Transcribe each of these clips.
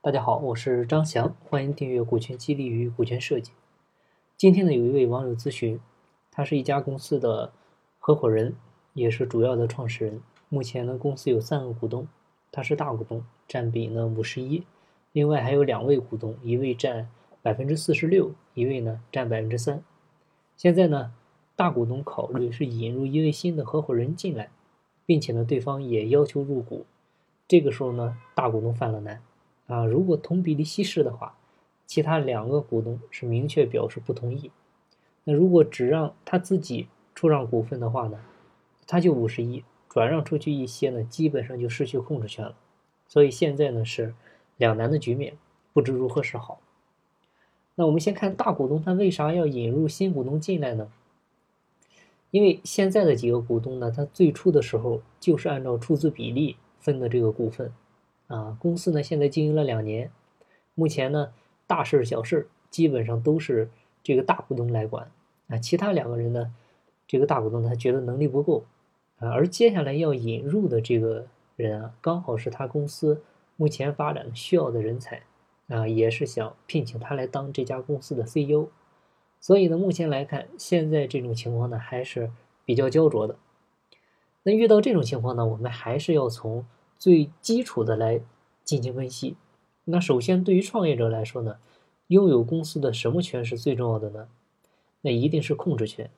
大家好，我是张翔，欢迎订阅《股权激励与股权设计》。今天呢，有一位网友咨询，他是一家公司的合伙人，也是主要的创始人。目前呢，公司有三个股东，他是大股东，占比呢五十一，另外还有两位股东，一位占百分之四十六，一位呢占百分之三。现在呢，大股东考虑是引入一位新的合伙人进来，并且呢，对方也要求入股。这个时候呢，大股东犯了难。啊，如果同比例稀释的话，其他两个股东是明确表示不同意。那如果只让他自己出让股份的话呢，他就五十亿，转让出去一些呢，基本上就失去控制权了。所以现在呢是两难的局面，不知如何是好。那我们先看大股东他为啥要引入新股东进来呢？因为现在的几个股东呢，他最初的时候就是按照出资比例分的这个股份。啊，公司呢现在经营了两年，目前呢大事小事基本上都是这个大股东来管啊，其他两个人呢，这个大股东他觉得能力不够啊，而接下来要引入的这个人啊，刚好是他公司目前发展需要的人才啊，也是想聘请他来当这家公司的 CEO，所以呢，目前来看，现在这种情况呢还是比较焦灼的。那遇到这种情况呢，我们还是要从。最基础的来进行分析。那首先，对于创业者来说呢，拥有公司的什么权是最重要的呢？那一定是控制权。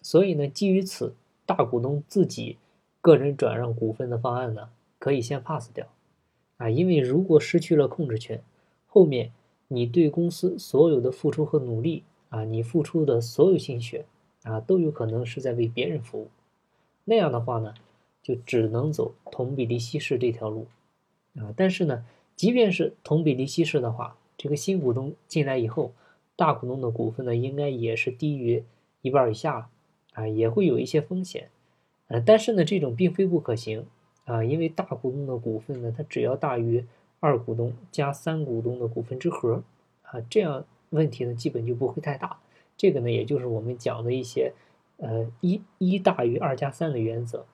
所以呢，基于此，大股东自己个人转让股份的方案呢，可以先 pass 掉。啊，因为如果失去了控制权，后面你对公司所有的付出和努力啊，你付出的所有心血啊，都有可能是在为别人服务。那样的话呢？就只能走同比例稀释这条路，啊，但是呢，即便是同比例稀释的话，这个新股东进来以后，大股东的股份呢，应该也是低于一半以下了，啊，也会有一些风险，呃，但是呢，这种并非不可行，啊，因为大股东的股份呢，它只要大于二股东加三股东的股份之和，啊，这样问题呢，基本就不会太大。这个呢，也就是我们讲的一些，呃，一一大于二加三的原则。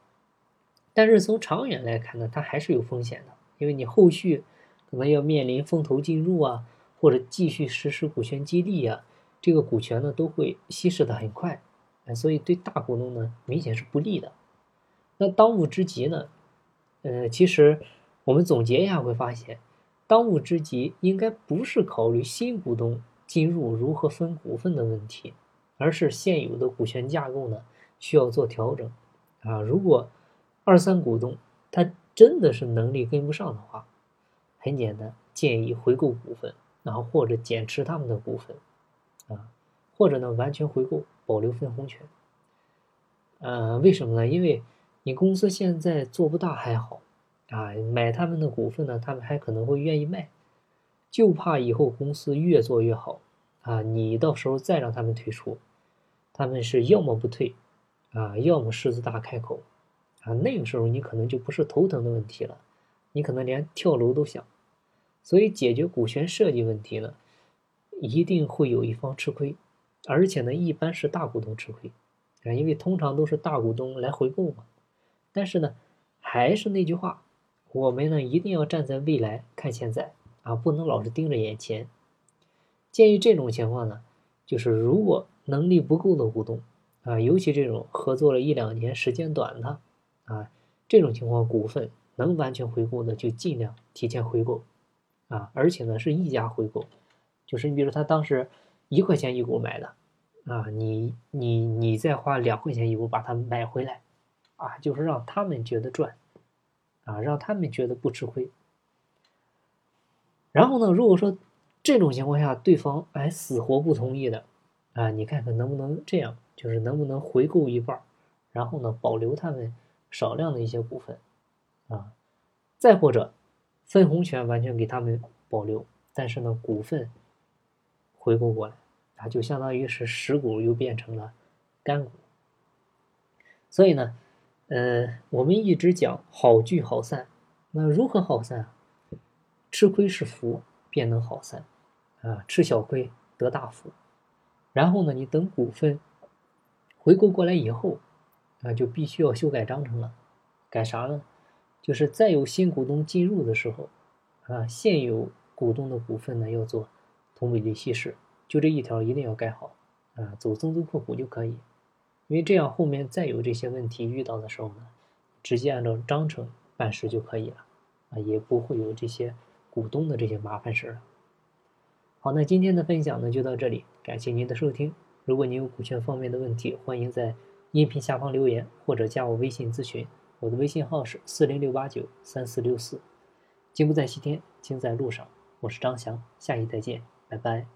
但是从长远来看呢，它还是有风险的，因为你后续可能要面临风投进入啊，或者继续实施股权激励啊，这个股权呢都会稀释的很快，哎，所以对大股东呢明显是不利的。那当务之急呢，呃，其实我们总结一下会发现，当务之急应该不是考虑新股东进入如何分股份的问题，而是现有的股权架构呢需要做调整啊，如果。二三股东他真的是能力跟不上的话，很简单，建议回购股份，然后或者减持他们的股份，啊，或者呢完全回购，保留分红权。呃，为什么呢？因为你公司现在做不大还好，啊，买他们的股份呢，他们还可能会愿意卖，就怕以后公司越做越好，啊，你到时候再让他们退出，他们是要么不退，啊，要么狮子大开口。啊，那个时候你可能就不是头疼的问题了，你可能连跳楼都想。所以解决股权设计问题呢，一定会有一方吃亏，而且呢，一般是大股东吃亏啊，因为通常都是大股东来回购嘛。但是呢，还是那句话，我们呢一定要站在未来看现在啊，不能老是盯着眼前。鉴于这种情况呢，就是如果能力不够的股东啊，尤其这种合作了一两年时间短的。啊，这种情况股份能完全回购的就尽量提前回购，啊，而且呢是一家回购，就是你比如他当时一块钱一股买的，啊，你你你再花两块钱一股把它买回来，啊，就是让他们觉得赚，啊，让他们觉得不吃亏。然后呢，如果说这种情况下对方哎死活不同意的，啊，你看看能不能这样，就是能不能回购一半，然后呢保留他们。少量的一些股份，啊，再或者分红权完全给他们保留，但是呢，股份回购过来，啊，就相当于是实股又变成了干股。所以呢，呃，我们一直讲好聚好散，那如何好散？吃亏是福，便能好散，啊，吃小亏得大福。然后呢，你等股份回购过来以后。那就必须要修改章程了，改啥呢？就是再有新股东进入的时候，啊，现有股东的股份呢要做同比例稀释，就这一条一定要改好啊，走增资扩股就可以，因为这样后面再有这些问题遇到的时候呢，直接按照章程办事就可以了啊，也不会有这些股东的这些麻烦事了。好，那今天的分享呢就到这里，感谢您的收听。如果您有股权方面的问题，欢迎在音频下方留言或者加我微信咨询，我的微信号是四零六八九三四六四。金不在西天，金在路上。我是张翔，下期再见，拜拜。